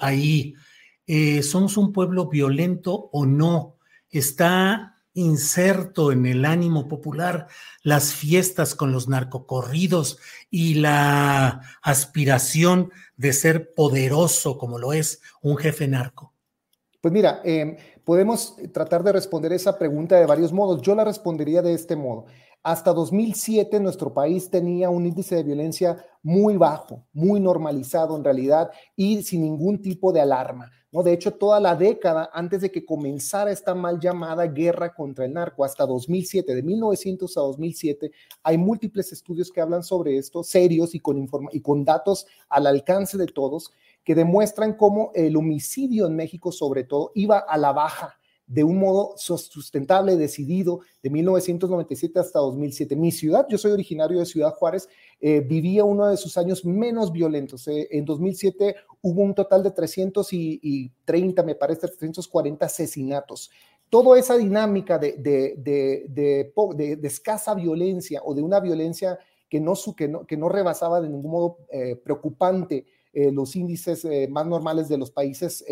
Ahí, eh, ¿somos un pueblo violento o no? Está inserto en el ánimo popular las fiestas con los narcocorridos y la aspiración de ser poderoso como lo es un jefe narco? Pues mira, em, podemos tratar de responder esa pregunta de varios modos. Yo la respondería de este modo. Hasta 2007 nuestro país tenía un índice de violencia muy bajo, muy normalizado en realidad y sin ningún tipo de alarma. ¿no? De hecho, toda la década antes de que comenzara esta mal llamada guerra contra el narco, hasta 2007, de 1900 a 2007, hay múltiples estudios que hablan sobre esto, serios y con, y con datos al alcance de todos, que demuestran cómo el homicidio en México, sobre todo, iba a la baja de un modo sustentable, decidido, de 1997 hasta 2007. Mi ciudad, yo soy originario de Ciudad Juárez, eh, vivía uno de sus años menos violentos. Eh, en 2007 hubo un total de 330, me parece, 340 asesinatos. Toda esa dinámica de, de, escasa violencia o de una violencia que no, que no, que no rebasaba de ningún modo eh, preocupante los índices más normales de los países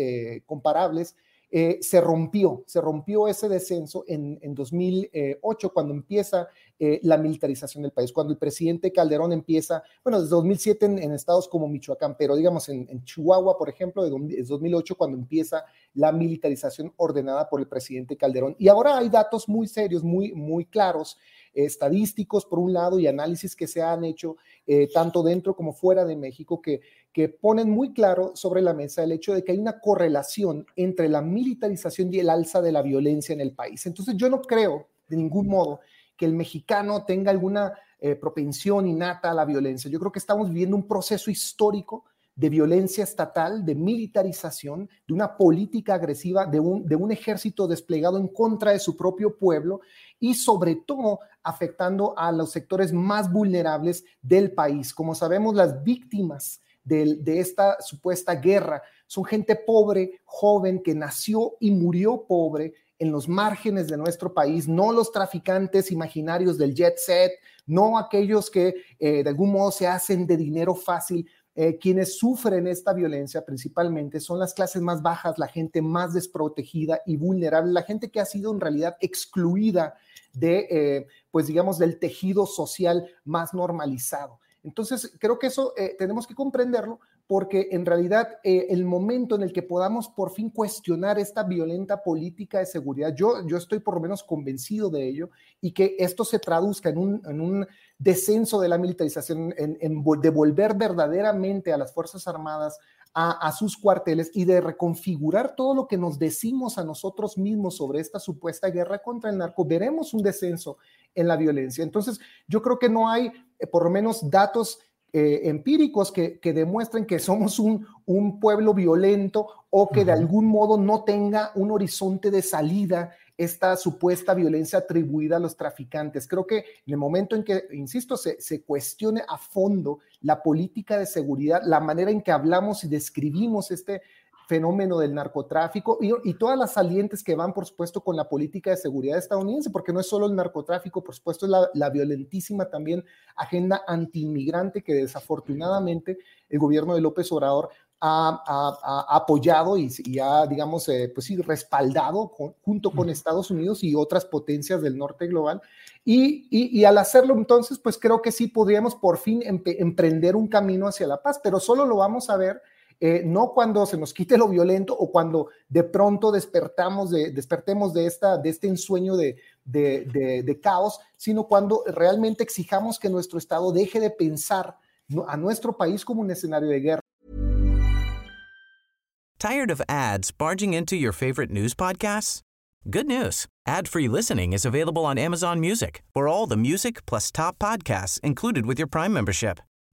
comparables, eh, se rompió, se rompió ese descenso en, 2008 cuando empieza eh, la militarización del país, cuando el presidente Calderón empieza, bueno, desde 2007 en, estados como Michoacán, pero digamos en, Chihuahua, por ejemplo, de 2008 cuando empieza la militarización ordenada por el presidente Calderón. Y ahora hay datos muy serios, muy, muy claros estadísticos por un lado y análisis que se han hecho eh, tanto dentro como fuera de México que, que ponen muy claro sobre la mesa el hecho de que hay una correlación entre la militarización y el alza de la violencia en el país. Entonces yo no creo de ningún modo que el mexicano tenga alguna eh, propensión innata a la violencia. Yo creo que estamos viviendo un proceso histórico de violencia estatal, de militarización, de una política agresiva, de un, de un ejército desplegado en contra de su propio pueblo y sobre todo afectando a los sectores más vulnerables del país. Como sabemos, las víctimas de, esta supuesta guerra son gente pobre, joven, que nació y murió pobre en los márgenes de nuestro país, no los traficantes imaginarios del jet set, no aquellos que eh, de algún modo se hacen de dinero fácil, eh, quienes sufren esta violencia principalmente son las clases más bajas, la gente más desprotegida y vulnerable, la gente que ha sido en realidad excluida de, eh, pues digamos, del tejido social más normalizado. Entonces, creo que eso eh, tenemos que comprenderlo porque en realidad el momento en el que podamos por fin cuestionar esta violenta política de seguridad, yo, yo estoy por lo menos convencido de ello y que esto se traduzca en un, en un descenso de la militarización, en, devolver verdaderamente a las Fuerzas Armadas a, sus cuarteles y de reconfigurar todo lo que nos decimos a nosotros mismos sobre esta supuesta guerra contra el narco, veremos un descenso en la violencia. Entonces, yo creo que no hay, eh, por lo menos, datos eh, empíricos que, que, demuestren que somos un, un pueblo violento o que de algún modo no tenga un horizonte de salida esta supuesta violencia atribuida a los traficantes. Creo que en el momento en que, insisto, se, se cuestione a fondo la política de seguridad, la manera en que hablamos y describimos este fenómeno del narcotráfico y, todas las salientes que van, por supuesto, con la política de seguridad estadounidense, porque no es solo el narcotráfico, por supuesto, es la, violentísima también agenda antiinmigrante que desafortunadamente el gobierno de López Obrador ha, apoyado y, ha, digamos, eh, pues sí, respaldado junto con Estados Unidos y otras potencias del norte global. Y, y, al hacerlo entonces, pues creo que sí podríamos por fin emprender un camino hacia la paz, pero solo lo vamos a ver eh, no cuando se nos quite lo violento o cuando de pronto despertamos de, despertemos de, esta, de este ensueño de, de, de, caos, sino cuando realmente exijamos que nuestro Estado deje de pensar a nuestro país como un escenario de guerra. Tired of ads barging into your favorite news podcasts? Good news. Ad-free listening is available on Amazon Music for all the music plus top podcasts included with your Prime membership.